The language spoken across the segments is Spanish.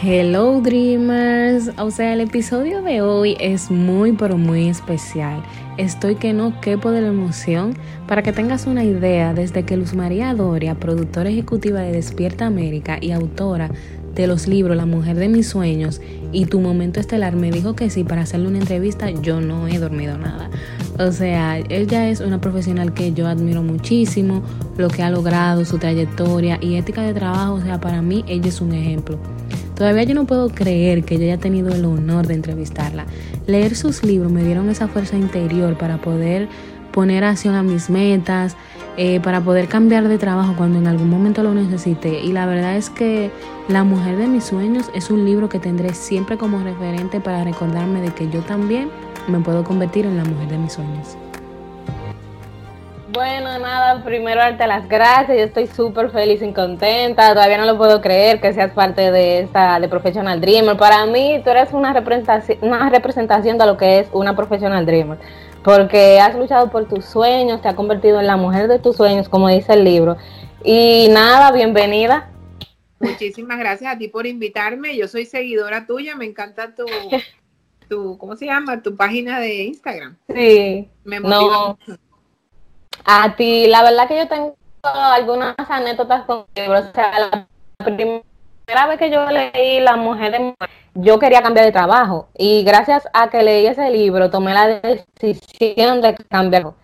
Hello Dreamers, o sea, el episodio de hoy es muy pero muy especial. Estoy que no quepo de la emoción. Para que tengas una idea, desde que Luz María Doria, productora ejecutiva de Despierta América y autora de los libros La mujer de mis sueños y Tu momento estelar, me dijo que sí para hacerle una entrevista, yo no he dormido nada. O sea, ella es una profesional que yo admiro muchísimo, lo que ha logrado, su trayectoria y ética de trabajo, o sea, para mí ella es un ejemplo. Todavía yo no puedo creer que yo haya tenido el honor de entrevistarla. Leer sus libros me dieron esa fuerza interior para poder poner acción a mis metas, eh, para poder cambiar de trabajo cuando en algún momento lo necesite. Y la verdad es que La mujer de mis sueños es un libro que tendré siempre como referente para recordarme de que yo también me puedo convertir en la mujer de mis sueños. Bueno, nada, primero darte las gracias, yo estoy súper feliz y contenta, todavía no lo puedo creer que seas parte de esta, de Professional Dreamer. Para mí, tú eres una representación, una representación de lo que es una Professional Dreamer, porque has luchado por tus sueños, te has convertido en la mujer de tus sueños, como dice el libro. Y nada, bienvenida. Muchísimas gracias a ti por invitarme, yo soy seguidora tuya, me encanta tu... tu ¿Cómo se llama? Tu página de Instagram. Sí. Me motiva mucho a ti, la verdad que yo tengo algunas anécdotas con libros. O sea, la primera vez que yo leí La Mujer de yo quería cambiar de trabajo. Y gracias a que leí ese libro, tomé la decisión de cambiarlo.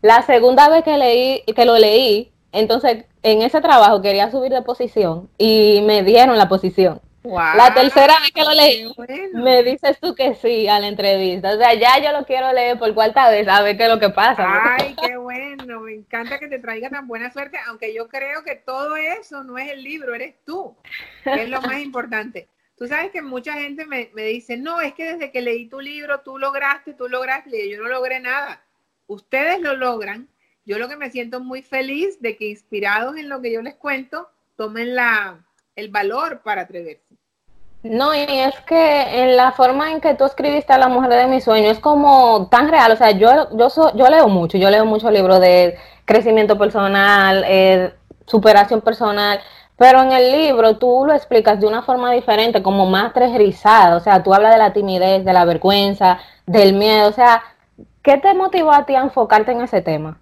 La segunda vez que leí, que lo leí, entonces en ese trabajo quería subir de posición y me dieron la posición la tercera vez que lo leí, me dices tú que sí a la entrevista. O sea, ya yo lo quiero leer por cuarta vez, a ver qué es lo que pasa. Ay, qué bueno, me encanta que te traiga tan buena suerte, aunque yo creo que todo eso no es el libro, eres tú, que es lo más importante. Tú sabes que mucha gente me, me dice, no, es que desde que leí tu libro, tú lograste, tú lograste, yo no logré nada. Ustedes lo logran. Yo lo que me siento muy feliz de que inspirados en lo que yo les cuento, tomen la, el valor para atreverse. No, y es que en la forma en que tú escribiste a la mujer de mi sueño es como tan real. O sea, yo, yo, yo leo mucho, yo leo muchos libros de crecimiento personal, eh, superación personal, pero en el libro tú lo explicas de una forma diferente, como más trejerizada. O sea, tú hablas de la timidez, de la vergüenza, del miedo. O sea, ¿qué te motivó a ti a enfocarte en ese tema?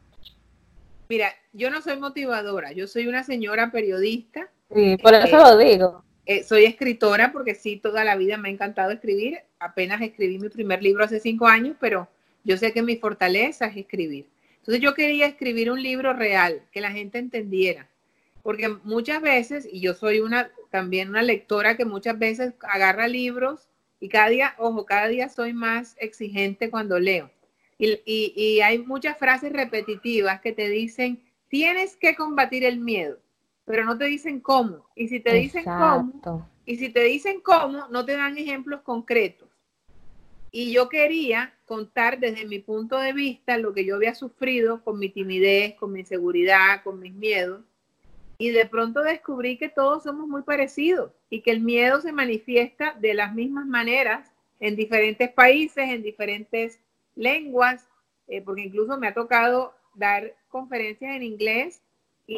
Mira, yo no soy motivadora, yo soy una señora periodista. Sí, por eso lo digo eh, soy escritora porque sí, toda la vida me ha encantado escribir. Apenas escribí mi primer libro hace cinco años, pero yo sé que mi fortaleza es escribir. Entonces yo quería escribir un libro real, que la gente entendiera. Porque muchas veces, y yo soy una también una lectora que muchas veces agarra libros y cada día, ojo, cada día soy más exigente cuando leo. Y, y hay muchas frases repetitivas que te dicen, tienes que combatir el miedo pero no te dicen cómo. Y si te dicen cómo, y si te dicen cómo, no te dan ejemplos concretos. Y yo quería contar desde mi punto de vista lo que yo había sufrido con mi timidez, con mi inseguridad, con mis miedos. Y de pronto descubrí que todos somos muy parecidos y que el miedo se manifiesta de las mismas maneras en diferentes países, en diferentes lenguas, eh, porque incluso me ha tocado dar conferencias en inglés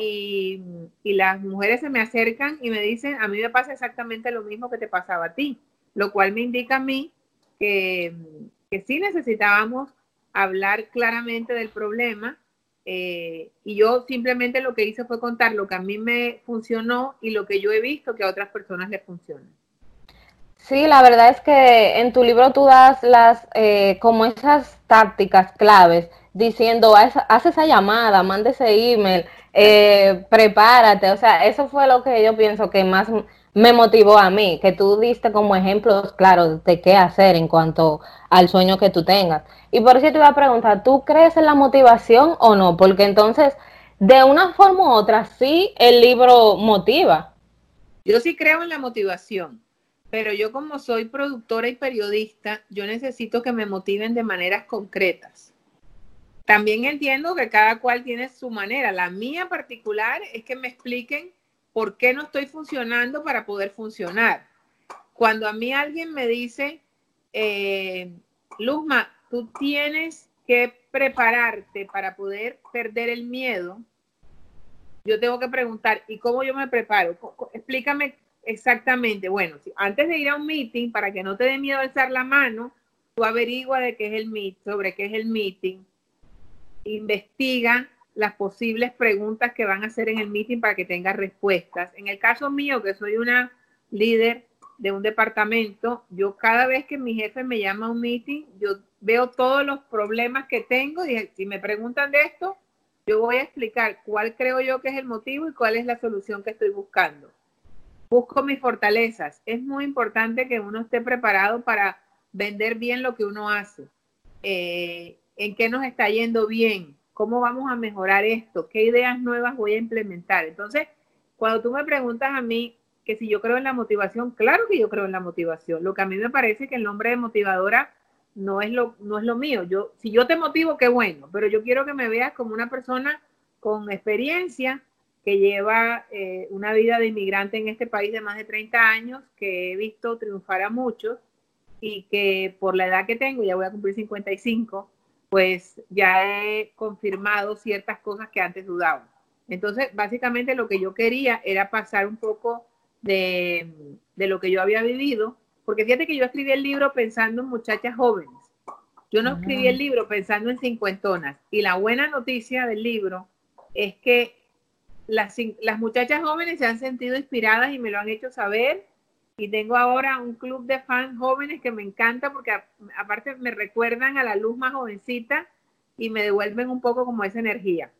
y, las mujeres se me acercan y me dicen, a mí me pasa exactamente lo mismo que te pasaba a ti, lo cual me indica a mí que, que sí necesitábamos hablar claramente del problema eh, y yo simplemente lo que hice fue contar lo que a mí me funcionó y lo que yo he visto que a otras personas les funciona. Sí, la verdad es que en tu libro tú das las eh, como esas tácticas claves diciendo haz esa llamada, mande ese email, eh, prepárate, o sea, eso fue lo que yo pienso que más me motivó a mí, que tú diste como ejemplos claros de qué hacer en cuanto al sueño que tú tengas. Y por eso te iba a preguntar, ¿tú crees en la motivación o no? Porque entonces, de una forma u otra, sí el libro motiva. Yo sí creo en la motivación, pero yo como soy productora y periodista, yo necesito que me motiven de maneras concretas. También entiendo que cada cual tiene su manera. La mía particular es que me expliquen por qué no estoy funcionando para poder funcionar. Cuando a mí alguien me dice, eh, Luzma, tú tienes que prepararte para poder perder el miedo, yo tengo que preguntar, ¿y cómo yo me preparo? Explícame Exactamente. Bueno, antes de ir a un meeting, para que no te dé miedo alzar la mano, tú averigua de qué es el meet, sobre qué es el meeting, investiga las posibles preguntas que van a hacer en el meeting para que tengas respuestas. En el caso mío, que soy una líder de un departamento, yo cada vez que mi jefe me llama a un meeting, yo veo todos los problemas que tengo y si me preguntan de esto, yo voy a explicar cuál creo yo que es el motivo y cuál es la solución que estoy buscando. Busco mis fortalezas. Es muy importante que uno esté preparado para vender bien lo que uno hace. Eh, ¿En qué nos está yendo bien? ¿Cómo vamos a mejorar esto? ¿Qué ideas nuevas voy a implementar? Entonces, cuando tú me preguntas a mí que si yo creo en la motivación, claro que yo creo en la motivación. Lo que a mí me parece que el nombre de motivadora no es lo, no es lo mío. Yo, si yo te motivo, qué bueno, pero yo quiero que me veas como una persona con experiencia que lleva eh, una vida de inmigrante en este país de más de 30 años, que he visto triunfar a muchos y que por la edad que tengo, ya voy a cumplir 55, pues ya he confirmado ciertas cosas que antes dudaba. Entonces, básicamente lo que yo quería era pasar un poco de, de lo que yo había vivido porque fíjate que yo escribí el libro pensando en muchachas jóvenes. Yo no escribí el libro pensando en cincuentonas. Y la buena noticia del libro es que las, las muchachas jóvenes se han sentido inspiradas y me lo han hecho saber. Y tengo ahora un club de fans jóvenes que me encanta porque aparte me recuerdan a la luz más jovencita y me devuelven un poco como esa energía.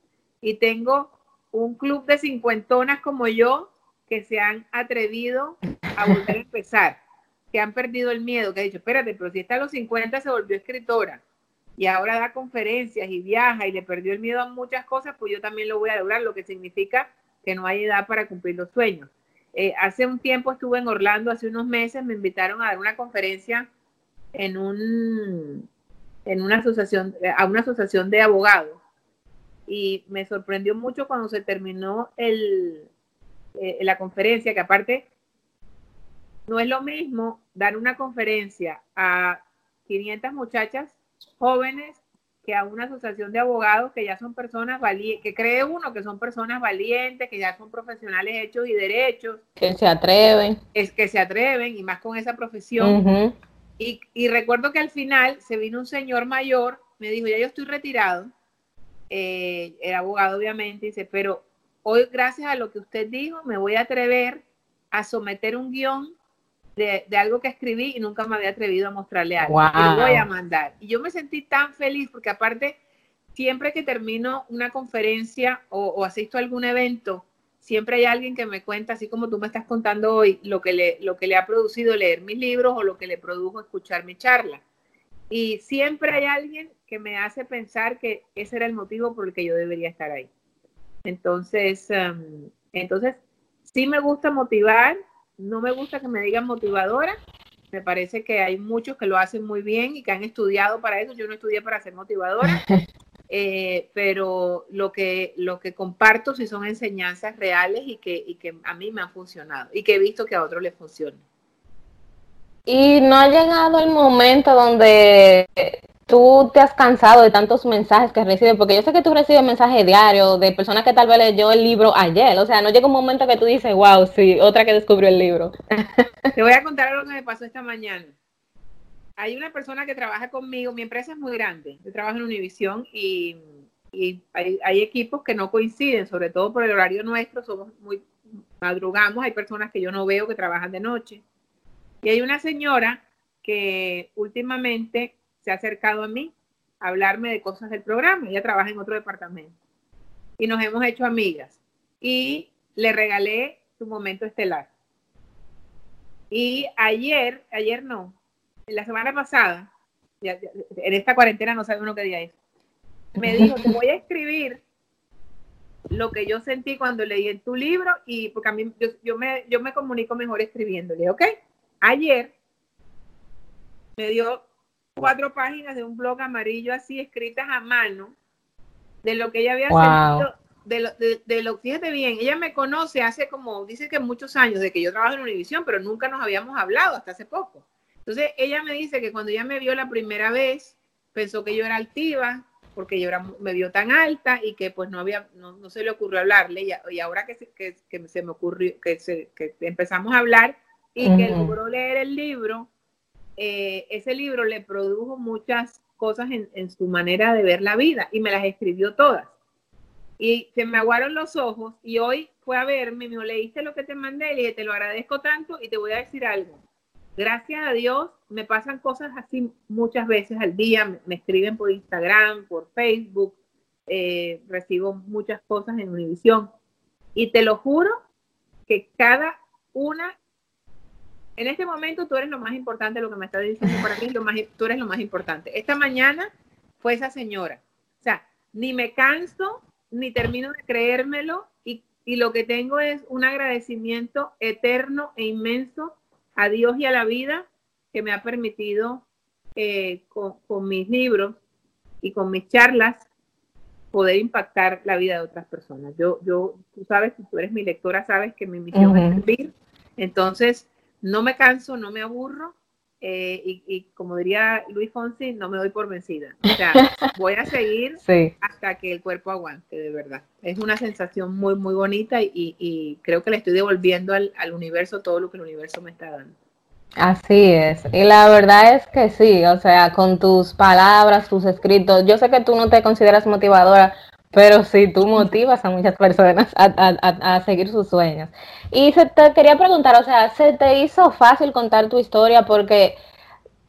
Y tengo un club de cincuentonas como yo que se han atrevido a volver a empezar que han perdido el miedo, que ha dicho, espérate, pero si está a los 50 se volvió escritora y ahora da conferencias y viaja y le perdió el miedo a muchas cosas, pues yo también lo voy a lograr, lo que significa que no hay edad para cumplir los sueños. Eh, hace un tiempo estuve en Orlando, hace unos meses me invitaron a dar una conferencia en un en una asociación a una asociación de abogados. Y me sorprendió mucho cuando se terminó el, eh, la conferencia que aparte no es lo mismo dar una conferencia a 500 muchachas jóvenes que a una asociación de abogados que ya son personas valientes, que cree uno que son personas valientes, que ya son profesionales hechos y derechos. Que se atreven. Es que se atreven y más con esa profesión. y, y, recuerdo que al final se vino un señor mayor, me dijo, ya yo estoy retirado, eh, era abogado obviamente, dice, pero hoy gracias a lo que usted dijo me voy a atrever a someter un guion de, algo que escribí y nunca me había atrevido a mostrarle algo. Lo voy a mandar. Y yo me sentí tan feliz porque aparte, siempre que termino una conferencia o, asisto a algún evento, siempre hay alguien que me cuenta, así como tú me estás contando hoy, lo que le, lo que le ha producido leer mis libros o lo que le produjo escuchar mi charla. Y siempre hay alguien que me hace pensar que ese era el motivo por el que yo debería estar ahí. Entonces, em, entonces sí me gusta motivar, no me gusta que me digan motivadora. Me parece que hay muchos que lo hacen muy bien y que han estudiado para eso. Yo no estudié para ser motivadora, eh, pero lo que, lo que comparto sí son enseñanzas reales y que, y que a mí me han funcionado y que he visto que a otros les funcionan. Y no ha llegado el momento donde tú te has cansado de tantos mensajes que recibes, porque yo sé que tú recibes mensajes diarios de personas que tal vez leyó el libro ayer, o sea, no llega un momento que tú dices, wow, sí, otra que descubrió el libro. Te voy a contar algo que me pasó esta mañana. Hay una persona que trabaja conmigo, mi empresa es muy grande, yo trabajo en Univision y, y hay, hay, equipos que no coinciden, sobre todo por el horario nuestro, somos muy, madrugamos, hay personas que yo no veo que trabajan de noche. Y hay una señora que últimamente se ha acercado a mí a hablarme de cosas del programa. Ella trabaja en otro departamento. Y nos hemos hecho amigas. Y le regalé su momento estelar. Y ayer, ayer no, la semana pasada, en esta cuarentena no sabe uno qué día es, me dijo, te voy a escribir lo que yo sentí cuando leí en tu libro y porque a mí yo, me, yo me comunico mejor escribiéndole, ¿ok? Ayer me dio cuatro páginas de un blog amarillo así escritas a mano de lo que ella había sentido, de lo, de, lo, fíjate bien, ella me conoce hace como, dice que muchos años de que yo trabajo en Univisión, pero nunca nos habíamos hablado hasta hace poco. Entonces ella me dice que cuando ella me vio la primera vez, pensó que yo era altiva, porque yo era, me vio tan alta y que pues no había, no, se le ocurrió hablarle y, ahora que se, que, se me ocurrió, que, se, que empezamos a hablar y que logró leer el libro, eh, ese libro le produjo muchas cosas en, en, su manera de ver la vida y me las escribió todas. Y se me aguaron los ojos y hoy fue a verme, me dijo, leíste lo que te mandé, y le dije, te lo agradezco tanto y te voy a decir algo. Gracias a Dios me pasan cosas así muchas veces al día, me, escriben por Instagram, por Facebook, eh, recibo muchas cosas en Univisión y te lo juro que cada una, en este momento tú eres lo más importante, lo que me estás diciendo para mí, lo más, tú eres lo más importante. Esta mañana fue esa señora, o sea, ni me canso, ni termino de creérmelo y, y lo que tengo es un agradecimiento eterno e inmenso a Dios y a la vida que me ha permitido eh, con, mis libros y con mis charlas poder impactar la vida de otras personas. Yo, yo, tú sabes, tú eres mi lectora, sabes que mi misión es servir. Entonces, no me canso, no me aburro. Eh, y, como diría Luis Fonsi, no me doy por vencida. O sea, voy a seguir hasta que el cuerpo aguante, de verdad. Es una sensación muy, muy bonita y, creo que le estoy devolviendo al, al, universo todo lo que el universo me está dando. Así es. Y la verdad es que sí, o sea, con tus palabras, tus escritos, yo sé que tú no te consideras motivadora, pero sí, tú motivas a muchas personas a, a, a, seguir sus sueños. Y se te quería preguntar, o sea, ¿se te hizo fácil contar tu historia? Porque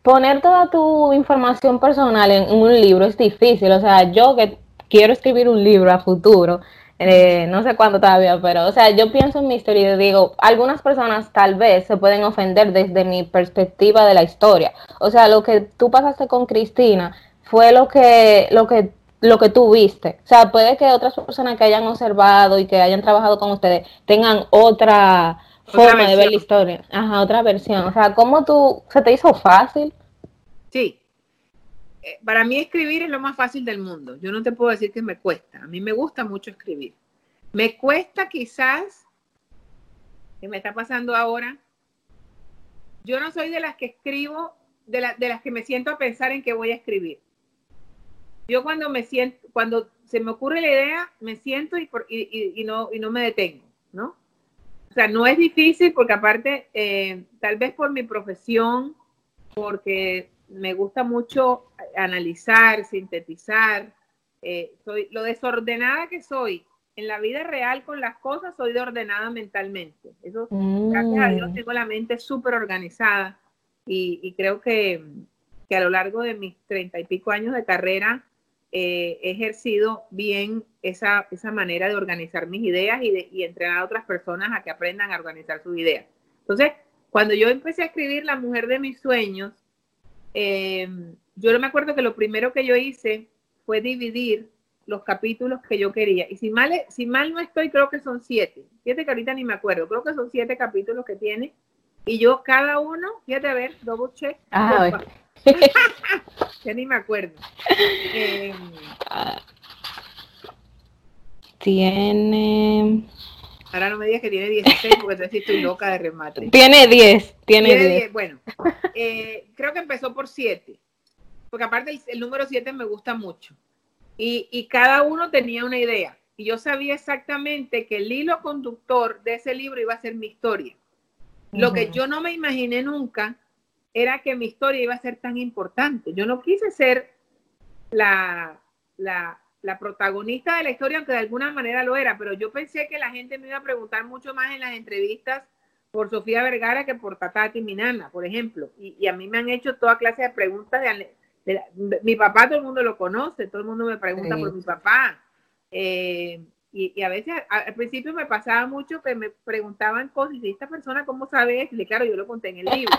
poner toda tu información personal en, un libro es difícil. O sea, yo que quiero escribir un libro a futuro, eh, no sé cuándo todavía, pero, o sea, yo pienso en mi historia y digo, algunas personas tal vez se pueden ofender desde mi perspectiva de la historia. O sea, lo que tú pasaste con Cristina fue lo que, lo que lo que tú viste. O sea, puede que otras personas que hayan observado y que hayan trabajado con ustedes tengan otra, forma de ver la historia. Ajá, otra versión. O sea, ¿cómo tú, se te hizo fácil? Sí. Eh, para mí escribir es lo más fácil del mundo. Yo no te puedo decir que me cuesta. A mí me gusta mucho escribir. Me cuesta quizás, que me está pasando ahora, yo no soy de las que escribo, de, de las que me siento a pensar en que voy a escribir yo cuando me siento, cuando se me ocurre la idea, me siento y, y, no, y no me detengo, ¿no? O sea, no es difícil porque aparte, eh, tal vez por mi profesión, porque me gusta mucho analizar, sintetizar, eh, soy lo desordenada que soy en la vida real con las cosas, soy de ordenada mentalmente. Eso, gracias a Dios, mm. tengo la mente súper organizada y, y, creo que, que a lo largo de mis treinta y pico años de carrera, eh, he ejercido bien esa, esa, manera de organizar mis ideas y, de, y entrenar a otras personas a que aprendan a organizar sus ideas. Entonces, cuando yo empecé a escribir La mujer de mis sueños, eh, yo no me acuerdo que lo primero que yo hice fue dividir los capítulos que yo quería. Y si mal, si mal no estoy, creo que son siete. Siete que ahorita ni me acuerdo. Creo que son siete capítulos que tiene. Y yo cada uno, fíjate a ver, double check. Ah, ya ni me acuerdo. Em, tiene. Ahora no me digas que tiene 16 porque te estoy loca de remate. Tiene 10. Tiene, 10. Bueno, eh, creo que empezó por 7. Porque aparte el, número 7 me gusta mucho. Y, y cada uno tenía una idea. Y yo sabía exactamente que el hilo conductor de ese libro iba a ser mi historia. Lo que yo no me imaginé nunca era que mi historia iba a ser tan importante. Yo no quise ser la, la, protagonista de la historia, aunque de alguna manera lo era, pero yo pensé que la gente me iba a preguntar mucho más en las entrevistas por Sofía Vergara que por Tatati Minana, por ejemplo. Y, a mí me han hecho toda clase de preguntas. De, mi papá todo el mundo lo conoce, todo el mundo me pregunta por mi papá. Eh, y, a veces al principio me pasaba mucho que me preguntaban cosas y esta persona cómo sabe eso, y claro, yo lo conté en el libro.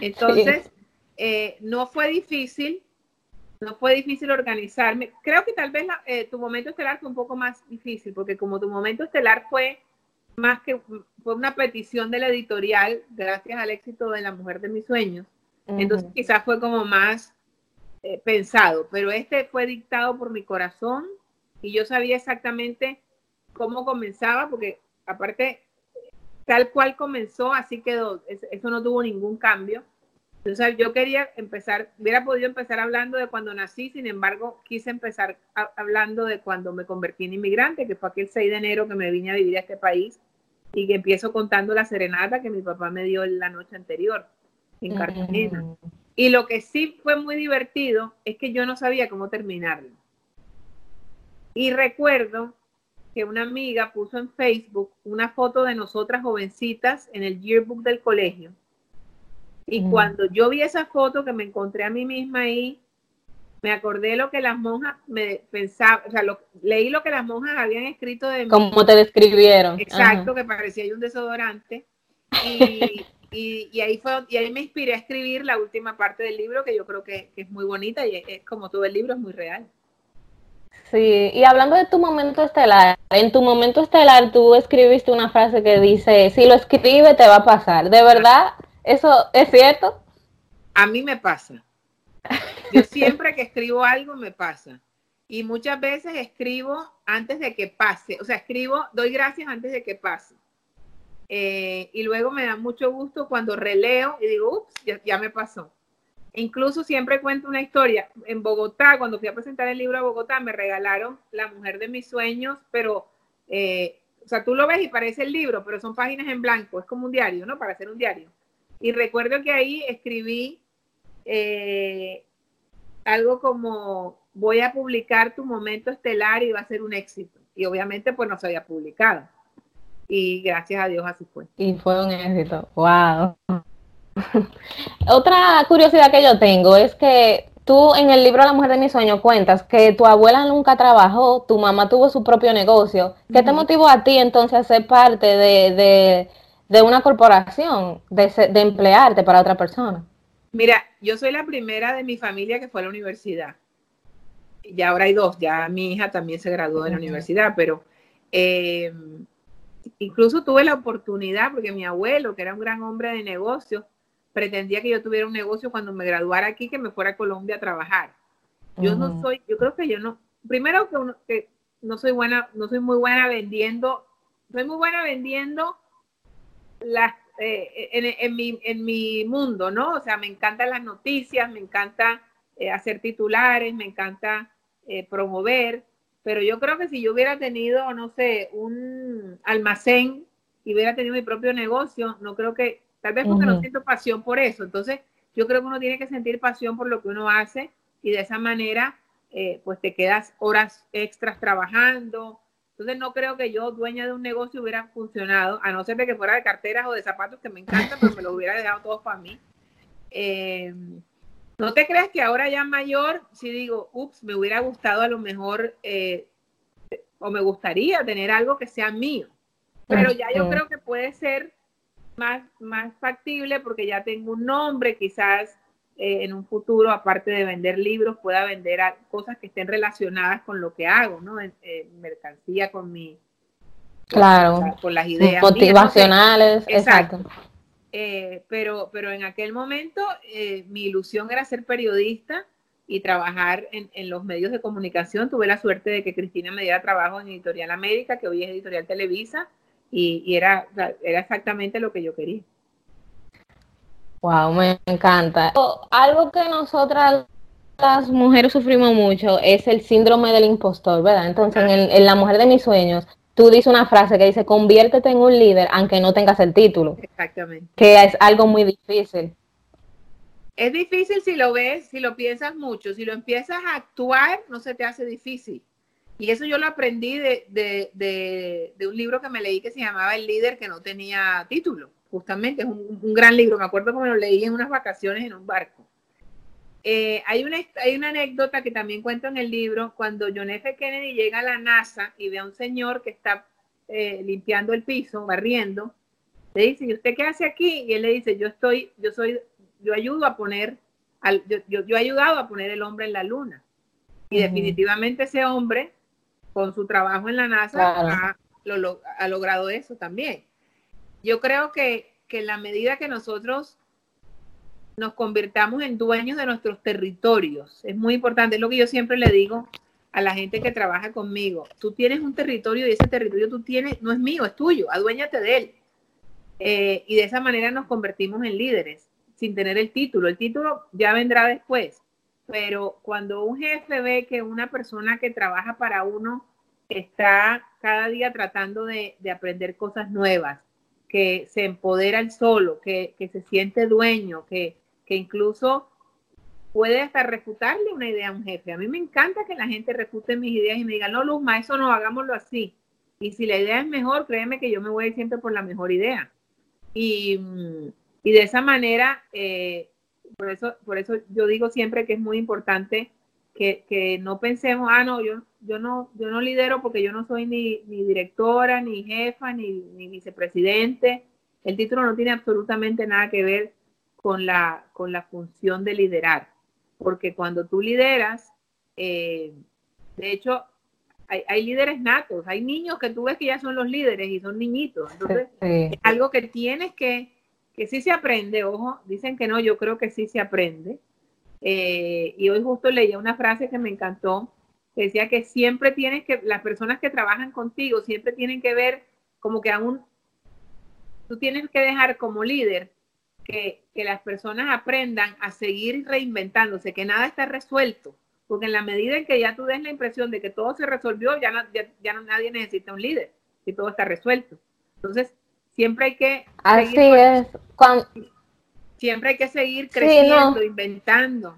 Entonces, eh, no fue difícil, no fue difícil organizarme. Creo que tal vez eh, tu momento estelar fue un poco más difícil, porque como tu momento estelar fue más que fue una petición de la editorial, gracias al éxito de La Mujer de mis Sueños, entonces quizás fue como más eh, pensado, pero este fue dictado por mi corazón y yo sabía exactamente cómo comenzaba, porque aparte tal cual comenzó, así quedó. Eso no tuvo ningún cambio. Entonces yo quería empezar, hubiera podido empezar hablando de cuando nací, sin embargo quise empezar hablando de cuando me convertí en inmigrante, que fue aquel 6 de enero que me vine a vivir a este país y que empiezo contando la serenata que mi papá me dio la noche anterior en Cartagena. Y lo que sí fue muy divertido es que yo no sabía cómo terminarlo. Y recuerdo que una amiga puso en Facebook una foto de nosotras jovencitas en el yearbook del colegio y cuando yo vi esa foto que me encontré a mí misma ahí, me acordé lo que las monjas me pensaban, o sea, leí lo que las monjas habían escrito de mí. Como te describieron. Exacto, que parecía un desodorante. Y, y, ahí fue, y ahí me inspiré a escribir la última parte del libro, que yo creo que, es muy bonita y es, como todo el libro, es muy real. Sí, y hablando de tu momento estelar, en tu momento estelar tú escribiste una frase que dice, si lo escribe te va a pasar. ¿De verdad ¿Eso es cierto? A mí me pasa. Yo siempre que escribo algo me pasa. Y muchas veces escribo antes de que pase. O sea, escribo, doy gracias antes de que pase. Eh, y luego me da mucho gusto cuando releo y digo, ups, ya, me pasó. Incluso siempre cuento una historia. En Bogotá, cuando fui a presentar el libro a Bogotá, me regalaron La mujer de mis sueños, pero, eh, o sea, tú lo ves y parece el libro, pero son páginas en blanco, es como un diario, ¿no? Para hacer un diario. Y recuerdo que ahí escribí eh, algo como, voy a publicar tu momento estelar y va a ser un éxito. Y obviamente pues no se había publicado. Y gracias a Dios así fue. Y fue un éxito. ¡Wow! Otra curiosidad que yo tengo es que tú en el libro La mujer de mis sueños cuentas que tu abuela nunca trabajó, tu mamá tuvo su propio negocio. ¿Qué te motivó a ti entonces a ser parte de de una corporación, de, de emplearte para otra persona? Mira, yo soy la primera de mi familia que fue a la universidad. Y ahora hay dos, ya mi hija también se graduó de la universidad, pero eh, incluso tuve la oportunidad, porque mi abuelo, que era un gran hombre de negocios, pretendía que yo tuviera un negocio cuando me graduara aquí, que me fuera a Colombia a trabajar. Yo no soy, yo creo que yo no, primero que, que no soy buena, no soy muy buena vendiendo, soy muy buena vendiendo las, eh, en, mi, en mi mundo, ¿no? O sea, me encantan las noticias, me encanta eh, hacer titulares, me encanta eh, promover, pero yo creo que si yo hubiera tenido, no sé, un almacén y hubiera tenido mi propio negocio, no creo que, tal vez porque no siento pasión por eso, entonces yo creo que uno tiene que sentir pasión por lo que uno hace y de esa manera, pues te quedas horas extras trabajando, entonces no creo que yo, dueña de un negocio, hubiera funcionado, a no ser de que fuera de carteras o de zapatos, que me encantan, pero me lo hubiera dejado todo para mí. Eh, no te creas que ahora ya mayor, si digo, ups, me hubiera gustado a lo mejor, eh, o me gustaría tener algo que sea mío. Pero ya yo creo que puede ser más, más factible porque ya tengo un nombre, quizás eh, en un futuro, aparte de vender libros, pueda vender cosas que estén relacionadas con lo que hago, ¿no? En, mercancía con mi... Claro. Con, las ideas. Motivacionales, exacto. Eh, pero, pero en aquel momento eh, mi ilusión era ser periodista y trabajar en, en, los medios de comunicación. Tuve la suerte de que Cristina me diera trabajo en Editorial América, que hoy es Editorial Televisa, y, y era, era exactamente lo que yo quería. Wow, me encanta. Algo que nosotras las mujeres sufrimos mucho es el síndrome del impostor, ¿verdad? Entonces, en, La Mujer de mis sueños, tú dices una frase que dice, conviértete en un líder aunque no tengas el título. Exactamente. Que es algo muy difícil. Es difícil si lo ves, si lo piensas mucho. Si lo empiezas a actuar, no se te hace difícil. Y eso yo lo aprendí de, de, de un libro que me leí que se llamaba El líder que no tenía título justamente, es un, gran libro, me acuerdo que me lo leí en unas vacaciones en un barco. Eh, hay, una, hay una anécdota que también cuento en el libro, cuando John F. Kennedy llega a la NASA y ve a un señor que está eh, limpiando el piso, barriendo, le dice, ¿y usted qué hace aquí? Y él le dice, yo estoy, yo soy, yo ayudo a poner, al, yo, yo, he ayudado a poner el hombre en la luna. Y definitivamente ese hombre, con su trabajo en la NASA, ha, ha logrado eso también yo creo que, en la medida que nosotros nos convirtamos en dueños de nuestros territorios, es muy importante, es lo que yo siempre le digo a la gente que trabaja conmigo, tú tienes un territorio y ese territorio tú tienes, no es mío, es tuyo, aduéñate de él. Eh, y de esa manera nos convertimos en líderes. sin tener el título. El título ya vendrá después, pero cuando un jefe ve que una persona que trabaja para uno está cada día tratando de, aprender cosas nuevas, que se empodera el solo, que, se siente dueño, que, que incluso puede hasta refutarle una idea a un jefe. A mí me encanta que la gente refute mis ideas y me diga, no, Luzma, eso no, hagámoslo así. Y si la idea es mejor, créeme que yo me voy siempre por la mejor idea. Y, de esa manera, eh, por, eso, por eso yo digo siempre que es muy importante que, no pensemos, ah, no, yo, yo no, yo no lidero porque yo no soy ni, directora, ni jefa, ni, vicepresidente. El título no tiene absolutamente nada que ver con la, con la función de liderar, porque cuando tú lideras, eh, de hecho, hay, líderes natos, hay niños que tú ves que ya son los líderes y son niñitos. Entonces, es algo que tienes que, que sí se aprende, ojo, dicen que no, yo creo que sí se aprende. Eh, y hoy justo leía una frase que me encantó, que decía que siempre tienes que, las personas que trabajan contigo siempre tienen que ver como que aún, tú tienes que dejar como líder que, que las personas aprendan a seguir reinventándose, que nada está resuelto porque en la medida en que ya tú des la impresión de que todo se resolvió, ya, no, ya, no nadie necesita un líder y todo está resuelto. Entonces, siempre hay que... Así es. siempre hay que seguir creciendo, inventando.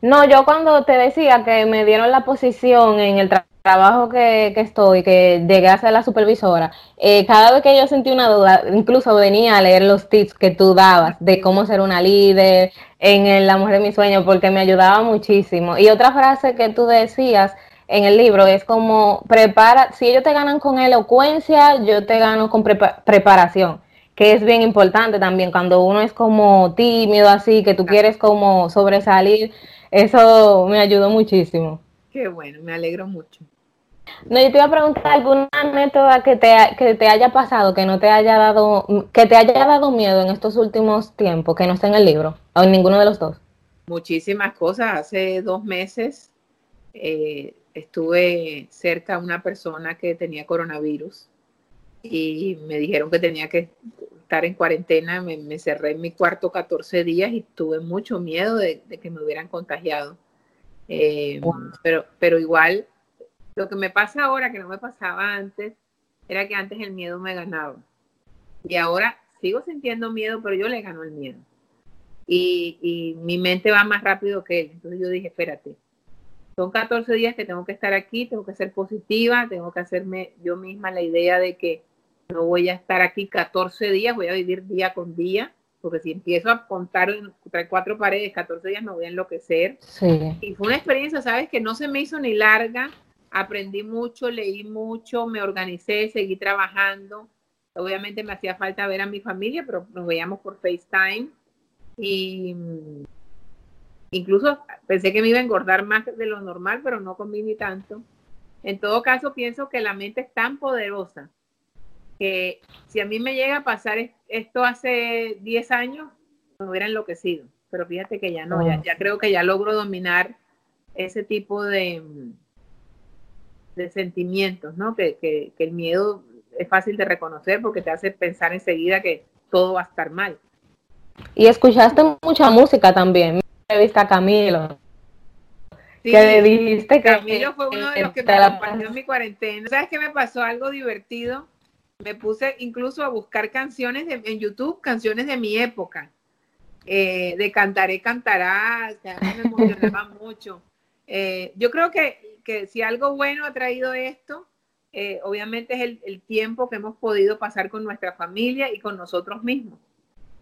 No, yo cuando te decía que me dieron la posición en el trabajo trabajo que, que, estoy, que llegué a ser la supervisora, eh, cada vez que yo sentí una duda, incluso venía a leer los tips que tú dabas de cómo ser una líder en La Mujer de mi Sueño, porque me ayudaba muchísimo. Y otra frase que tú decías en el libro es como, prepara, si ellos te ganan con elocuencia, yo te gano con preparación que es bien importante también cuando uno es como tímido así, que tú quieres como sobresalir, eso me ayudó muchísimo. Qué bueno, me alegro mucho. No, yo te iba a preguntar alguna anécdota que te, que te haya pasado, que no te haya dado, que te haya dado miedo en estos últimos tiempos, que no esté en el libro, o en ninguno de los dos. Muchísimas cosas. Hace dos meses eh, estuve cerca de una persona que tenía coronavirus y me dijeron que tenía que estar en cuarentena. Me, cerré en mi cuarto 14 días y tuve mucho miedo de, de que me hubieran contagiado. Eh, pero, pero igual lo que me pasa ahora, que no me pasaba antes, era que antes el miedo me ganaba. Y ahora sigo sintiendo miedo, pero yo le gano el miedo. Y, mi mente va más rápido que él. Entonces yo dije, espérate, son 14 días que tengo que estar aquí, tengo que ser positiva, tengo que hacerme yo misma la idea de que no voy a estar aquí 14 días, voy a vivir día con día, porque si empiezo a contar entre cuatro paredes, 14 días me voy a enloquecer. Y fue una experiencia, ¿sabes? Que no se me hizo ni larga, aprendí mucho, leí mucho, me organicé, seguí trabajando. Obviamente me hacía falta ver a mi familia, pero nos veíamos por FaceTime. Y incluso pensé que me iba a engordar más de lo normal, pero no comí ni tanto. En todo caso, pienso que la mente es tan poderosa que si a mí me llega a pasar esto hace 10 años, me hubiera enloquecido. Pero fíjate que ya no, ya, ya creo que ya logro dominar ese tipo de, de sentimientos, ¿no? Que, que, el miedo es fácil de reconocer porque te hace pensar enseguida que todo va a estar mal. Y escuchaste mucha música también. Me viste a Camilo. Sí, que dijiste que Camilo fue uno de los que me acompañó en mi cuarentena. ¿Sabes qué me pasó? Algo divertido. Me puse incluso a buscar canciones de, en YouTube, canciones de mi época. Eh, de Cantaré, Cantarás, que a mí me emocionaba mucho. Eh, yo creo que que si algo bueno ha traído esto, eh, obviamente es el, tiempo que hemos podido pasar con nuestra familia y con nosotros mismos.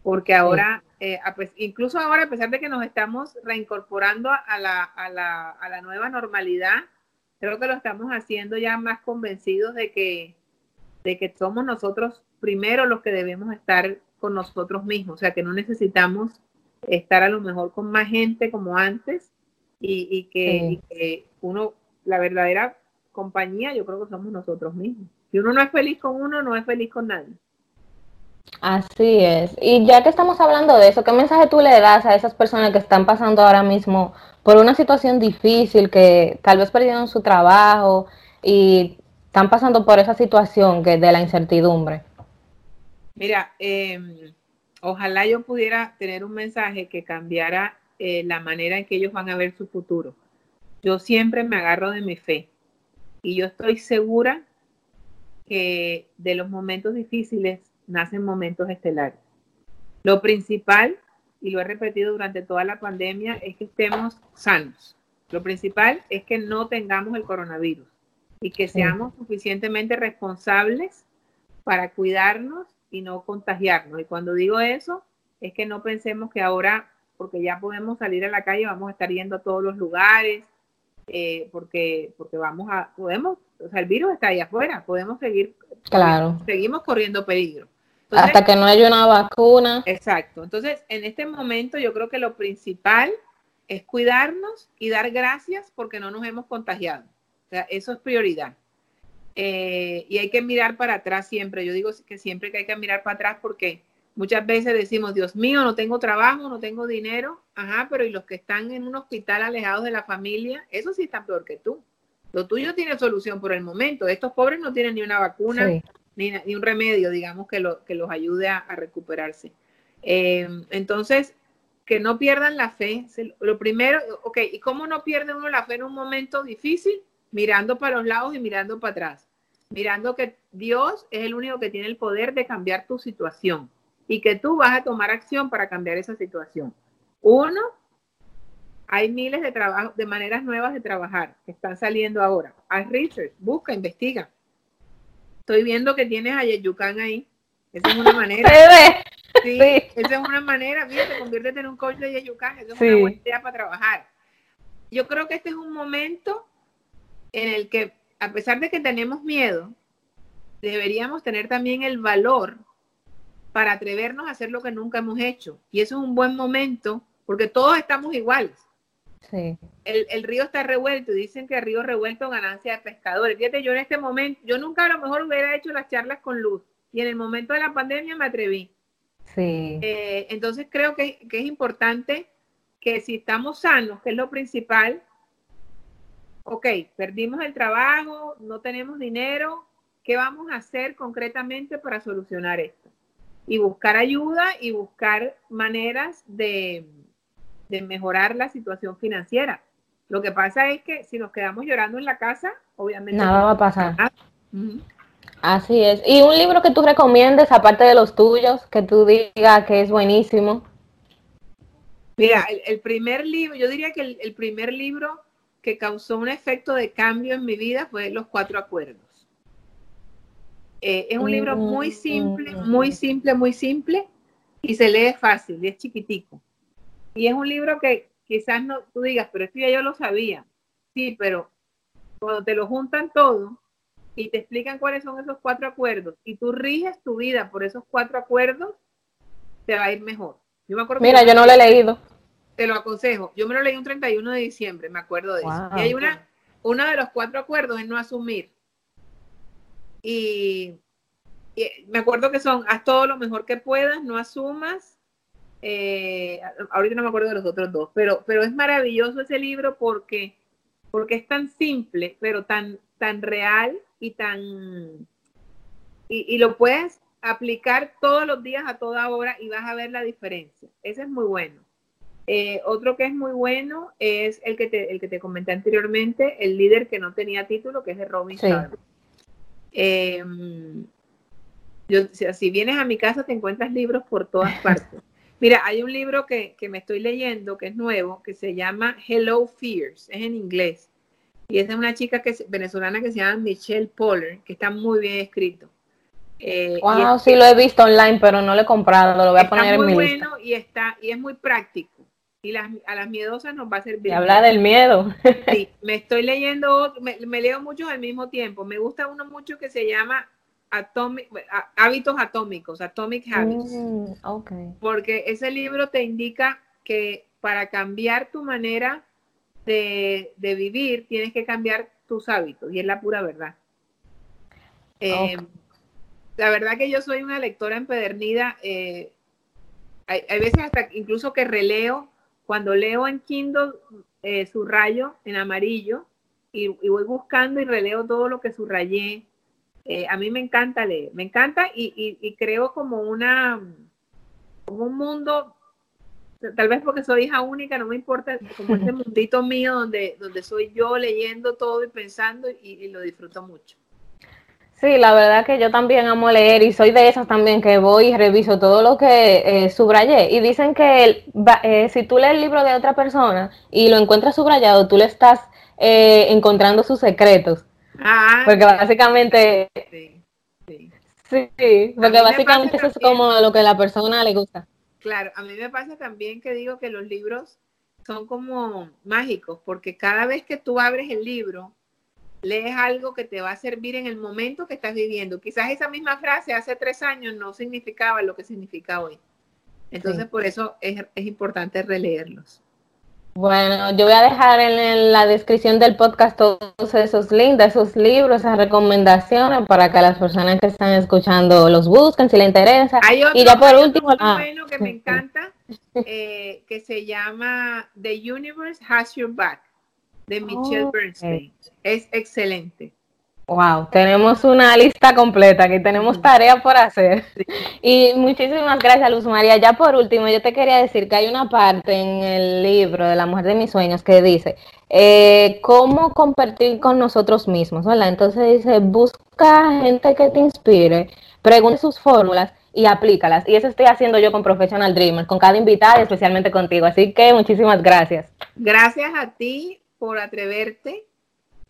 Porque ahora, eh, incluso ahora, a pesar de que nos estamos reincorporando a la, a, la, a la nueva normalidad, creo que lo estamos haciendo ya más convencidos de que, de que somos nosotros primero los que debemos estar con nosotros mismos. O sea, que no necesitamos estar a lo mejor con más gente como antes y, que, y que uno la verdadera compañía yo creo que somos nosotros mismos. Si uno no es feliz con uno, no es feliz con nadie. Así es. Y ya que estamos hablando de eso, ¿qué mensaje tú le das a esas personas que están pasando ahora mismo por una situación difícil, que tal vez perdieron su trabajo y están pasando por esa situación que de la incertidumbre? Mira, em, ojalá yo pudiera tener un mensaje que cambiara eh, la manera en que ellos van a ver su futuro. Yo siempre me agarro de mi fe y yo estoy segura que de los momentos difíciles nacen momentos estelares. Lo principal, y lo he repetido durante toda la pandemia, es que estemos sanos. Lo principal es que no tengamos el coronavirus y que seamos suficientemente responsables para cuidarnos y no contagiarnos. Y cuando digo eso, es que no pensemos que ahora, porque ya podemos salir a la calle, vamos a estar yendo a todos los lugares, eh, porque, porque vamos a, podemos, o sea, el virus está ahí afuera, podemos seguir, claro. seguimos corriendo peligro. Hasta que no haya una vacuna. Exacto. Entonces, en este momento yo creo que lo principal es cuidarnos y dar gracias porque no nos hemos contagiado. O sea, eso es prioridad. Eh, y hay que mirar para atrás siempre. Yo digo que siempre que hay que mirar para atrás porque muchas veces decimos, Dios mío, no tengo trabajo, no tengo dinero. Ajá, pero y los que están en un hospital alejados de la familia, eso sí está peor que tú. Lo tuyo tiene solución por el momento. Estos pobres no tienen ni una vacuna, ni, ni, un remedio, digamos, que, lo, que los ayude a, recuperarse. Eh, entonces, que no pierdan la fe. Lo primero, ok, ¿y cómo no pierde uno la fe en un momento difícil? Mirando para los lados y mirando para atrás. Mirando que Dios es el único que tiene el poder de cambiar tu situación y que tú vas a tomar acción para cambiar esa situación. Uno, hay miles de de maneras nuevas de trabajar que están saliendo ahora. Haz research, busca, investiga. Estoy viendo que tienes a Yeyucan ahí. Esa es una manera. Sí, esa es una manera, fíjate, conviértete en un coach de Yeyucan, esa es una buena idea para trabajar. Yo creo que este es un momento en el que, a pesar de que tenemos miedo, deberíamos tener también el valor para atrevernos a hacer lo que nunca hemos hecho. Y eso es un buen momento, porque todos estamos iguales. Sí. El, el, río está revuelto y dicen que el río revuelto ganancia de pescadores. Fíjate, yo en este momento, yo nunca a lo mejor hubiera hecho las charlas con luz y en el momento de la pandemia me atreví. Sí. Eh, entonces creo que, es importante que si estamos sanos, que es lo principal, ok, perdimos el trabajo, no tenemos dinero, ¿qué vamos a hacer concretamente para solucionar esto? Y buscar ayuda y buscar maneras de, mejorar la situación financiera. Lo que pasa es que si nos quedamos llorando en la casa, obviamente... Nada va a pasar. Así es. ¿Y un libro que tú recomiendes, aparte de los tuyos, que tú digas que es buenísimo? Mira, el, primer libro, yo diría que el, primer libro que causó un efecto de cambio en mi vida fue Los Cuatro Acuerdos. Eh, es un libro muy simple, muy simple, muy simple, y se lee fácil, y es chiquitico. Y es un libro que quizás no tú digas, pero esto ya yo lo sabía. Sí, pero cuando te lo juntan todo, y te explican cuáles son esos cuatro acuerdos y tú riges tu vida por esos cuatro acuerdos, te va a ir mejor. Yo me acuerdo Mira, yo no lo he leído. Te lo aconsejo. Yo me lo leí un 31 de diciembre, me acuerdo de eso. Y hay una, uno de los cuatro acuerdos es no asumir. Y, me acuerdo que son, haz todo lo mejor que puedas, no asumas. Eh, ahorita no me acuerdo de los otros dos, pero, pero es maravilloso ese libro porque, porque es tan simple, pero tan, tan real y tan... Y, lo puedes aplicar todos los días a toda hora y vas a ver la diferencia. Ese es muy bueno. Eh, otro que es muy bueno es el que, te, el que te comenté anteriormente, el líder que no tenía título, que es de Robin sí. em, yo, si vienes a mi casa te encuentras libros por todas partes. Mira, hay un libro que, que, me estoy leyendo que es nuevo, que se llama Hello Fears, es en inglés. Y es de una chica que venezolana que se llama Michelle Poller, que está muy bien escrito. Eh, wow, sí lo he visto online, pero no lo he comprado, lo voy a poner en mi bueno lista. y está y es muy práctico. Y las, a las miedosas nos va a servir. Y habla del miedo. sí, me estoy leyendo, me, leo muchos al mismo tiempo. Me gusta uno mucho que se llama Atomic, Hábitos Atómicos, Atomic Habits. Mm, okay. Porque ese libro te indica que para cambiar tu manera de, vivir, tienes que cambiar tus hábitos y es la pura verdad. Eh, la verdad que yo soy una lectora empedernida. Eh, hay, veces hasta incluso que releo, cuando leo en Kindle eh, subrayo en amarillo y, voy buscando y releo todo lo que subrayé. A mí me encanta leer, me encanta y, y creo como una, un mundo, tal vez porque soy hija única, no me importa, como este mundito mío donde, donde soy yo leyendo todo y pensando y, lo disfruto mucho. Sí, la verdad que yo también amo leer y soy de esas también que voy y reviso todo lo que eh, subrayé. Y dicen que eh, si tú lees el libro de otra persona y lo encuentras subrayado, tú le estás eh, encontrando sus secretos. Ah, porque básicamente... Sí, sí. sí porque básicamente eso es como lo que a la persona le gusta. Claro, a mí me pasa también que digo que los libros son como mágicos, porque cada vez que tú abres el libro, lees algo que te va a servir en el momento que estás viviendo. Quizás esa misma frase hace tres años no significaba lo que significa hoy. Entonces, por eso es, es importante releerlos. Bueno, yo voy a dejar en la descripción del podcast todos esos links, esos libros, esas recomendaciones para que las personas que están escuchando los busquen si les interesa. Hay otro, y ya por último, ah, bueno que me encanta, eh, que se llama The Universe Has Your Back, de Michelle Bernstein. Es excelente. Wow, tenemos una lista completa, aquí tenemos tarea por hacer. Y muchísimas gracias, Luz María. Ya por último, yo te quería decir que hay una parte en el libro de La Mujer de mis Sueños que dice, eh, ¿cómo compartir con nosotros mismos? ¿verdad? Entonces dice, busca gente que te inspire, pregunte sus fórmulas y aplícalas. Y eso estoy haciendo yo con Professional Dreamers, con cada invitada y especialmente contigo. Así que muchísimas gracias. Gracias a ti por atreverte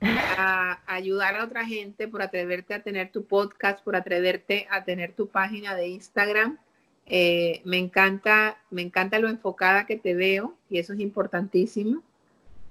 a ayudar a otra gente, por atreverte a tener tu podcast, por atreverte a tener tu página de Instagram. Eh, me encanta, me encanta lo enfocada que te veo y eso es importantísimo.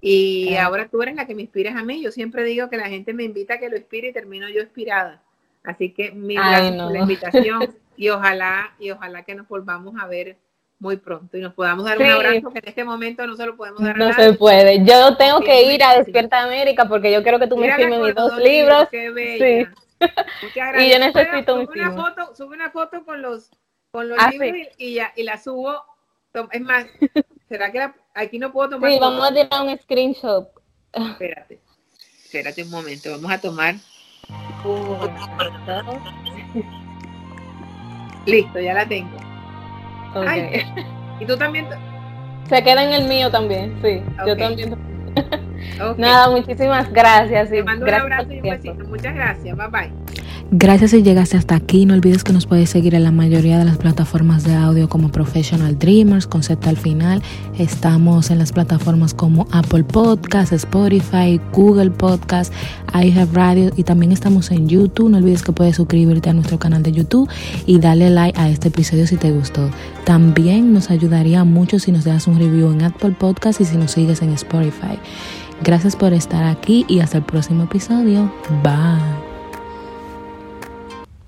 Y ahora tú eres la que me inspiras a mí. Yo siempre digo que la gente me invita a que lo inspire y termino yo inspirada. Así que mil gracias por la invitación y ojalá y ojalá que nos volvamos a ver muy pronto y nos podamos dar un abrazo que en este momento no se lo podemos dar. No se puede. Yo tengo que ir a Despierta América porque yo quiero que tú me firmes mis dos libros. Qué bella. Muchas gracias. Y yo necesito un sube una foto, sube una foto con los con los ah, libros y, ya y la subo. Es más, ¿será que aquí no puedo tomar? Sí, vamos a tirar un screenshot. Espérate. Espérate un momento, vamos a tomar. Listo, ya la tengo y tú también. Se queda en el mío también, sí. Yo también. Nada, muchísimas gracias. Te mando un abrazo y un besito. Muchas gracias. Bye bye. Gracias si llegaste hasta aquí. No olvides que nos puedes seguir en la mayoría de las plataformas de audio como Professional Dreamers, Concepto al Final. Estamos en las plataformas como Apple Podcast, Spotify, Google Podcast, iHeartRadio y también estamos en YouTube. No olvides que puedes suscribirte a nuestro canal de YouTube y darle like a este episodio si te gustó. También nos ayudaría mucho si nos dejas un review en Apple Podcast y si nos sigues en Spotify. Gracias por estar aquí y hasta el próximo episodio. Bye.